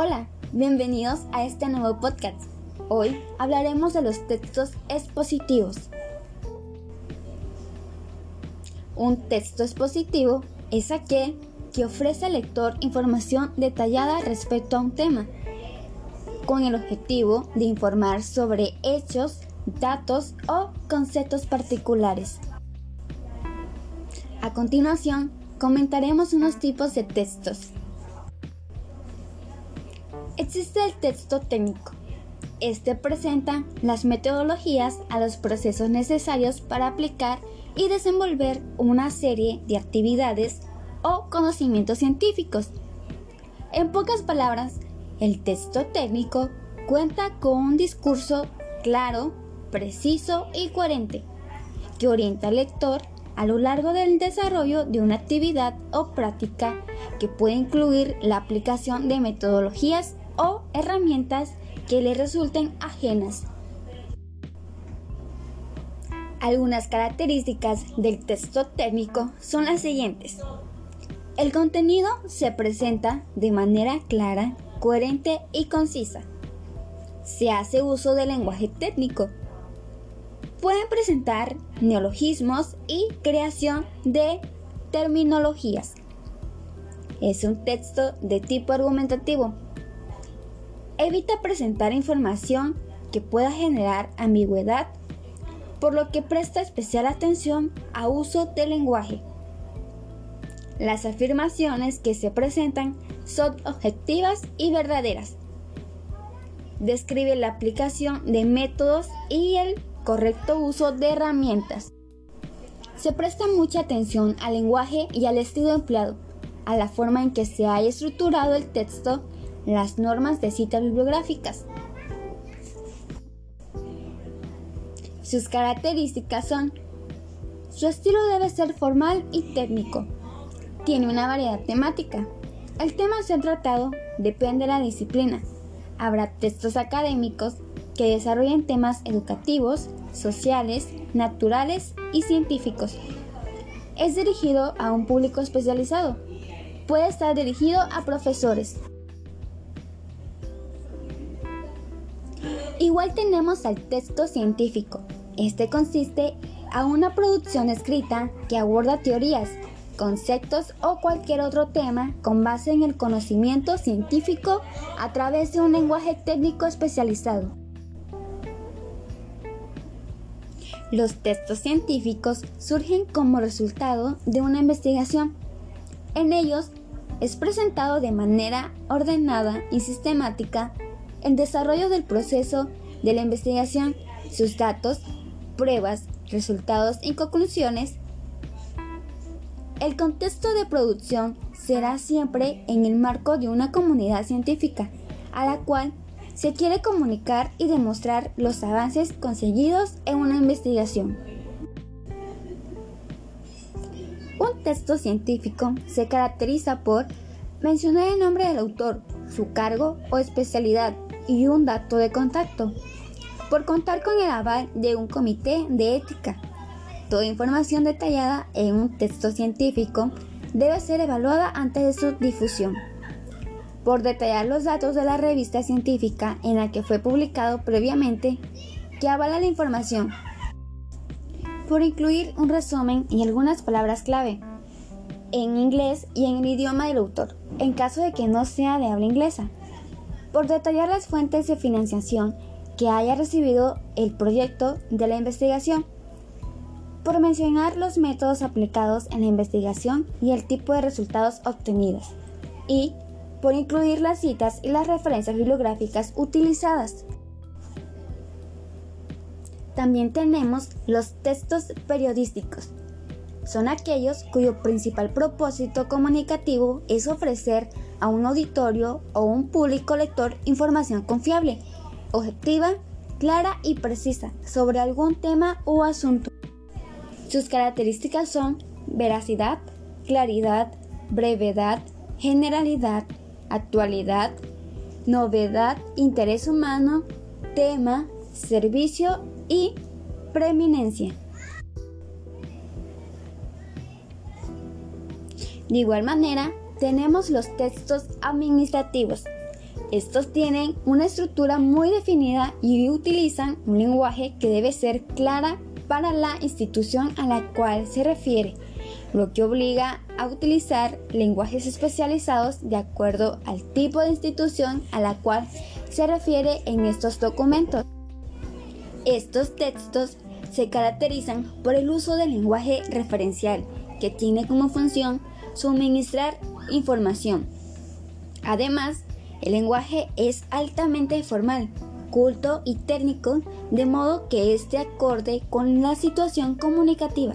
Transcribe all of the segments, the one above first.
Hola, bienvenidos a este nuevo podcast. Hoy hablaremos de los textos expositivos. Un texto expositivo es aquel que ofrece al lector información detallada respecto a un tema, con el objetivo de informar sobre hechos, datos o conceptos particulares. A continuación, comentaremos unos tipos de textos. Existe el texto técnico. Este presenta las metodologías a los procesos necesarios para aplicar y desenvolver una serie de actividades o conocimientos científicos. En pocas palabras, el texto técnico cuenta con un discurso claro, preciso y coherente, que orienta al lector a lo largo del desarrollo de una actividad o práctica que puede incluir la aplicación de metodologías o herramientas que le resulten ajenas. Algunas características del texto técnico son las siguientes. El contenido se presenta de manera clara, coherente y concisa. Se hace uso del lenguaje técnico. Pueden presentar neologismos y creación de terminologías. Es un texto de tipo argumentativo Evita presentar información que pueda generar ambigüedad, por lo que presta especial atención a uso del lenguaje. Las afirmaciones que se presentan son objetivas y verdaderas. Describe la aplicación de métodos y el correcto uso de herramientas. Se presta mucha atención al lenguaje y al estilo empleado, a la forma en que se haya estructurado el texto las normas de citas bibliográficas. Sus características son su estilo debe ser formal y técnico. Tiene una variedad temática. El tema a ser tratado depende de la disciplina. Habrá textos académicos que desarrollen temas educativos, sociales, naturales y científicos. Es dirigido a un público especializado. Puede estar dirigido a profesores, Igual tenemos al texto científico. Este consiste a una producción escrita que aborda teorías, conceptos o cualquier otro tema con base en el conocimiento científico a través de un lenguaje técnico especializado. Los textos científicos surgen como resultado de una investigación. En ellos es presentado de manera ordenada y sistemática el desarrollo del proceso de la investigación, sus datos, pruebas, resultados y conclusiones. El contexto de producción será siempre en el marco de una comunidad científica, a la cual se quiere comunicar y demostrar los avances conseguidos en una investigación. Un texto científico se caracteriza por mencionar el nombre del autor, su cargo o especialidad, y un dato de contacto, por contar con el aval de un comité de ética. Toda información detallada en un texto científico debe ser evaluada antes de su difusión. Por detallar los datos de la revista científica en la que fue publicado previamente, que avala la información. Por incluir un resumen y algunas palabras clave en inglés y en el idioma del autor, en caso de que no sea de habla inglesa por detallar las fuentes de financiación que haya recibido el proyecto de la investigación, por mencionar los métodos aplicados en la investigación y el tipo de resultados obtenidos, y por incluir las citas y las referencias bibliográficas utilizadas. También tenemos los textos periodísticos. Son aquellos cuyo principal propósito comunicativo es ofrecer a un auditorio o un público lector información confiable, objetiva, clara y precisa sobre algún tema o asunto. Sus características son veracidad, claridad, brevedad, generalidad, actualidad, novedad, interés humano, tema, servicio y preeminencia. De igual manera, tenemos los textos administrativos. Estos tienen una estructura muy definida y utilizan un lenguaje que debe ser clara para la institución a la cual se refiere, lo que obliga a utilizar lenguajes especializados de acuerdo al tipo de institución a la cual se refiere en estos documentos. Estos textos se caracterizan por el uso del lenguaje referencial, que tiene como función suministrar información. Además, el lenguaje es altamente formal, culto y técnico, de modo que esté acorde con la situación comunicativa.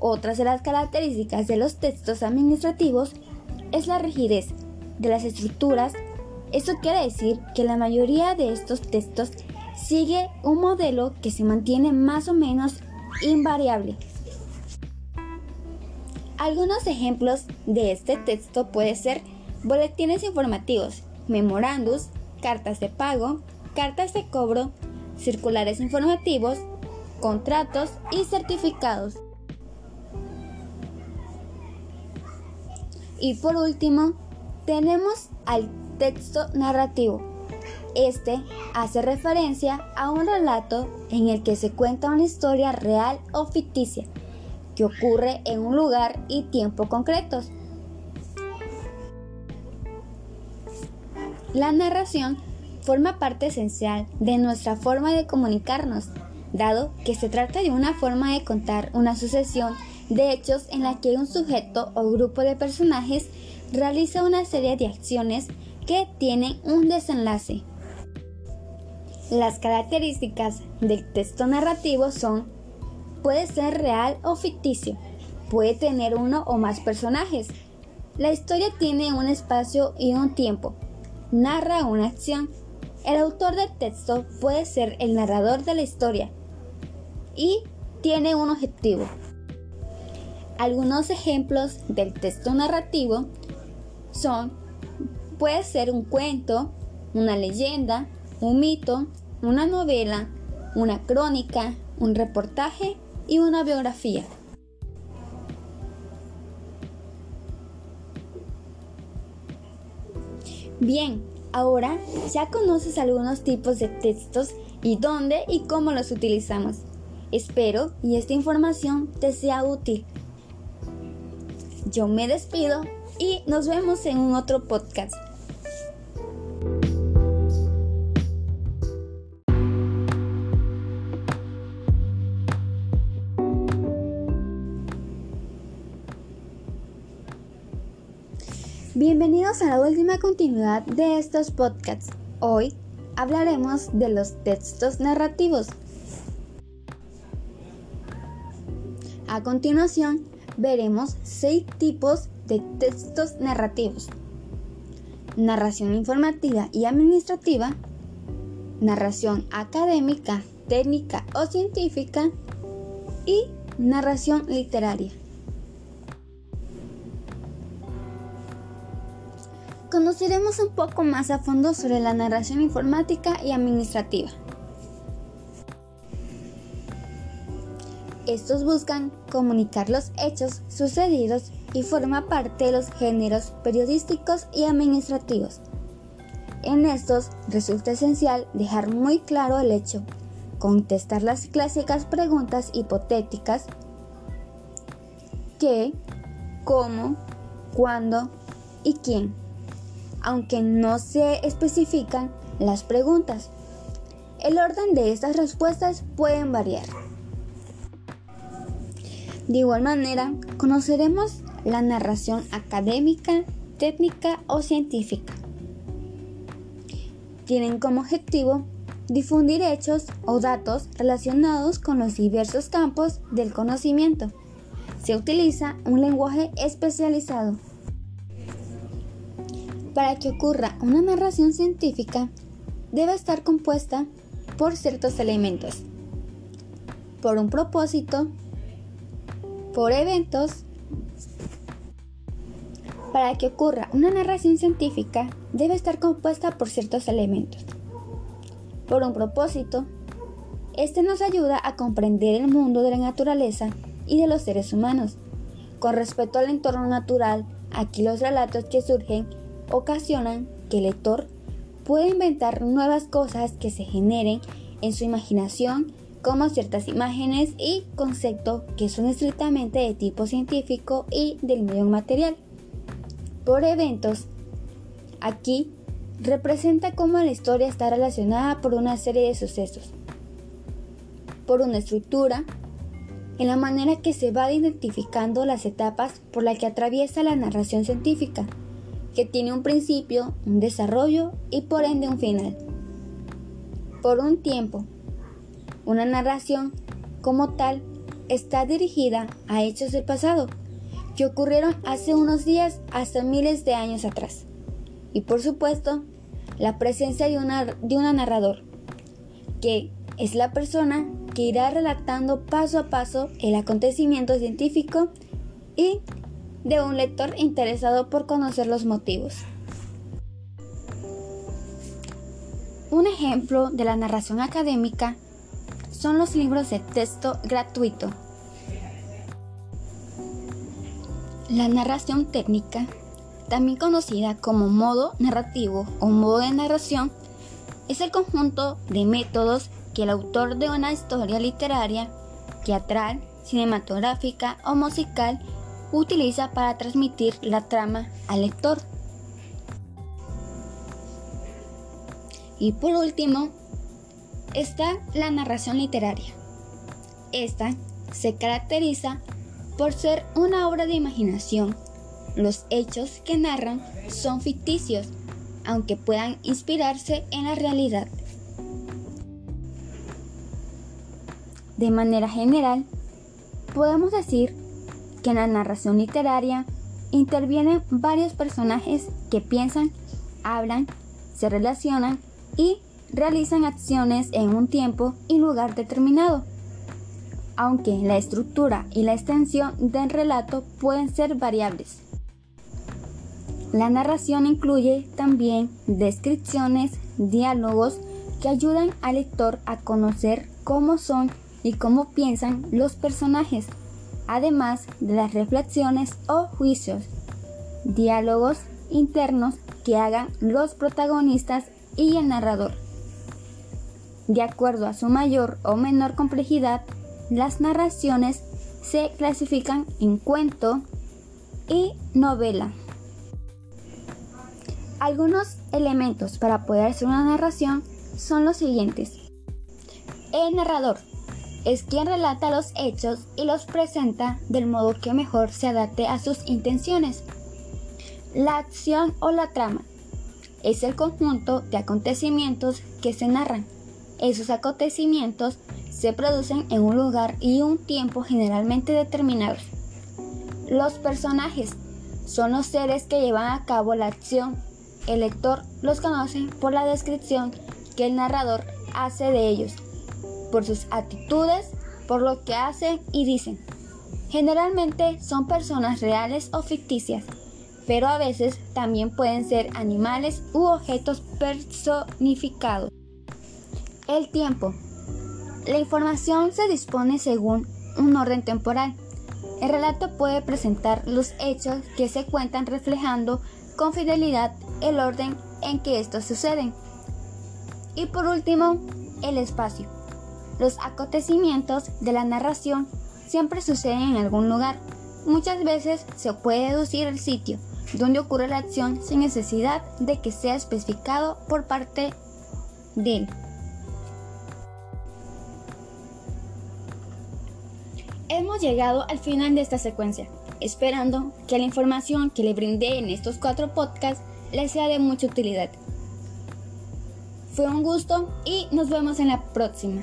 Otras de las características de los textos administrativos es la rigidez de las estructuras. Esto quiere decir que la mayoría de estos textos sigue un modelo que se mantiene más o menos invariable. Algunos ejemplos de este texto pueden ser boletines informativos, memorandos, cartas de pago, cartas de cobro, circulares informativos, contratos y certificados. Y por último, tenemos al texto narrativo. Este hace referencia a un relato en el que se cuenta una historia real o ficticia que ocurre en un lugar y tiempo concretos. La narración forma parte esencial de nuestra forma de comunicarnos, dado que se trata de una forma de contar una sucesión de hechos en la que un sujeto o grupo de personajes realiza una serie de acciones que tienen un desenlace. Las características del texto narrativo son puede ser real o ficticio, puede tener uno o más personajes. La historia tiene un espacio y un tiempo, narra una acción. El autor del texto puede ser el narrador de la historia y tiene un objetivo. Algunos ejemplos del texto narrativo son, puede ser un cuento, una leyenda, un mito, una novela, una crónica, un reportaje y una biografía. Bien, ahora ya conoces algunos tipos de textos y dónde y cómo los utilizamos. Espero y esta información te sea útil. Yo me despido y nos vemos en un otro podcast. Bienvenidos a la última continuidad de estos podcasts. Hoy hablaremos de los textos narrativos. A continuación, veremos seis tipos de textos narrativos. Narración informativa y administrativa, narración académica, técnica o científica y narración literaria. Conoceremos un poco más a fondo sobre la narración informática y administrativa. Estos buscan comunicar los hechos sucedidos y forma parte de los géneros periodísticos y administrativos. En estos resulta esencial dejar muy claro el hecho, contestar las clásicas preguntas hipotéticas qué, cómo, cuándo y quién aunque no se especifican las preguntas. El orden de estas respuestas pueden variar. De igual manera, conoceremos la narración académica, técnica o científica. Tienen como objetivo difundir hechos o datos relacionados con los diversos campos del conocimiento. Se utiliza un lenguaje especializado para que ocurra una narración científica, debe estar compuesta por ciertos elementos, por un propósito, por eventos. Para que ocurra una narración científica, debe estar compuesta por ciertos elementos, por un propósito. Este nos ayuda a comprender el mundo de la naturaleza y de los seres humanos. Con respecto al entorno natural, aquí los relatos que surgen ocasionan que el lector puede inventar nuevas cosas que se generen en su imaginación como ciertas imágenes y conceptos que son estrictamente de tipo científico y del medio material. Por eventos, aquí representa cómo la historia está relacionada por una serie de sucesos, por una estructura, en la manera que se va identificando las etapas por las que atraviesa la narración científica, que tiene un principio, un desarrollo y por ende un final. Por un tiempo, una narración, como tal, está dirigida a hechos del pasado, que ocurrieron hace unos días hasta miles de años atrás. Y por supuesto, la presencia de, de una narrador, que es la persona que irá relatando paso a paso el acontecimiento científico y de un lector interesado por conocer los motivos. Un ejemplo de la narración académica son los libros de texto gratuito. La narración técnica, también conocida como modo narrativo o modo de narración, es el conjunto de métodos que el autor de una historia literaria, teatral, cinematográfica o musical utiliza para transmitir la trama al lector. Y por último, está la narración literaria. Esta se caracteriza por ser una obra de imaginación. Los hechos que narran son ficticios, aunque puedan inspirarse en la realidad. De manera general, podemos decir que en la narración literaria intervienen varios personajes que piensan, hablan, se relacionan y realizan acciones en un tiempo y lugar determinado, aunque la estructura y la extensión del relato pueden ser variables. La narración incluye también descripciones, diálogos que ayudan al lector a conocer cómo son y cómo piensan los personajes, además de las reflexiones o juicios, diálogos internos que hagan los protagonistas y el narrador. De acuerdo a su mayor o menor complejidad, las narraciones se clasifican en cuento y novela. Algunos elementos para poder hacer una narración son los siguientes. El narrador es quien relata los hechos y los presenta del modo que mejor se adapte a sus intenciones. La acción o la trama es el conjunto de acontecimientos que se narran esos acontecimientos se producen en un lugar y un tiempo generalmente determinados. Los personajes son los seres que llevan a cabo la acción. El lector los conoce por la descripción que el narrador hace de ellos, por sus actitudes, por lo que hacen y dicen. Generalmente son personas reales o ficticias, pero a veces también pueden ser animales u objetos personificados. El tiempo. La información se dispone según un orden temporal. El relato puede presentar los hechos que se cuentan reflejando con fidelidad el orden en que estos suceden. Y por último, el espacio. Los acontecimientos de la narración siempre suceden en algún lugar. Muchas veces se puede deducir el sitio donde ocurre la acción sin necesidad de que sea especificado por parte de él. Hemos llegado al final de esta secuencia, esperando que la información que le brindé en estos cuatro podcasts les sea de mucha utilidad. Fue un gusto y nos vemos en la próxima.